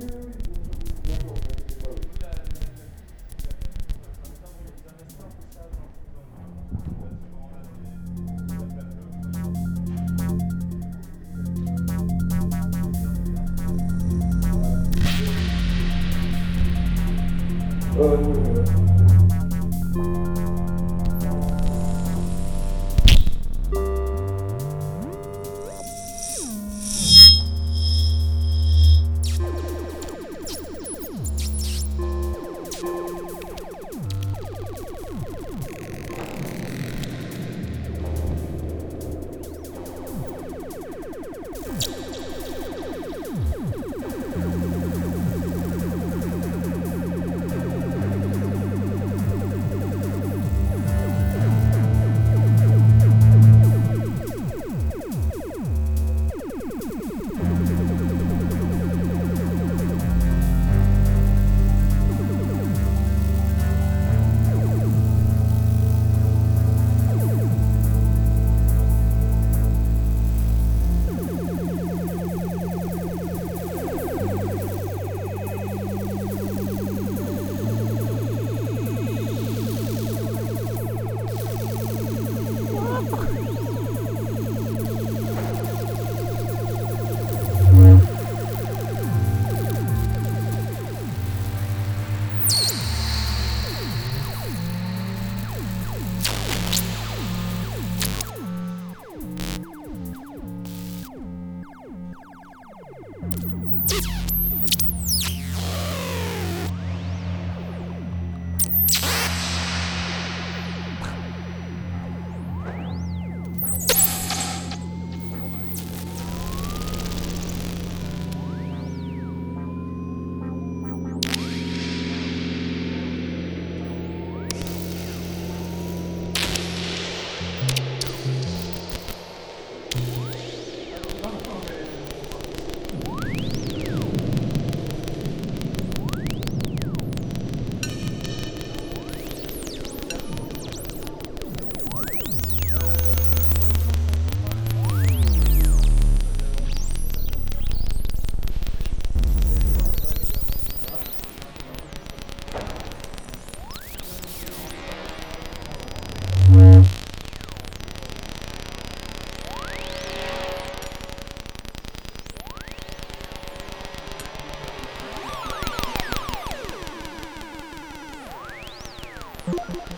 Thank Okay.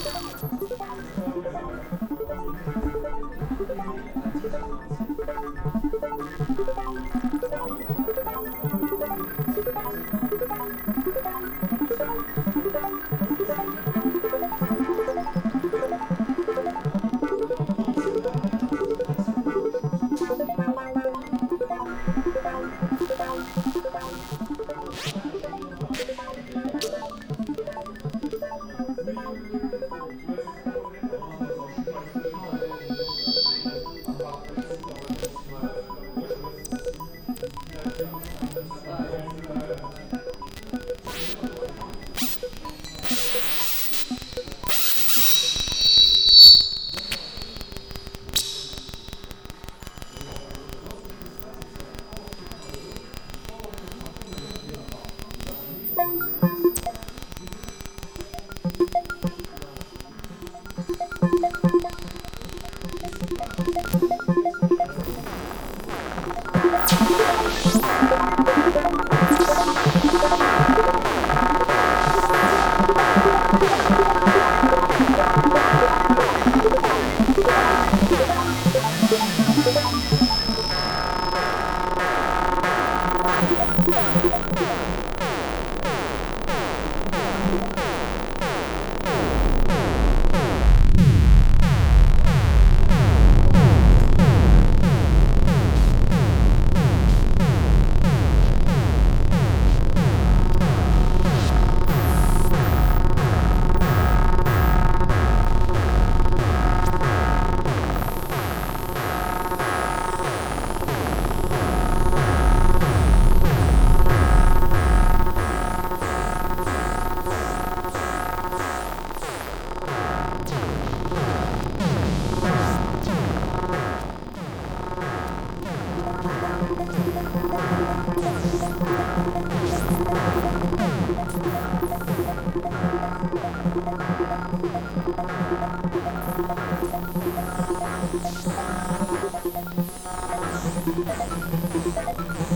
Yeah.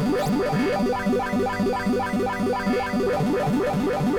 Yeah.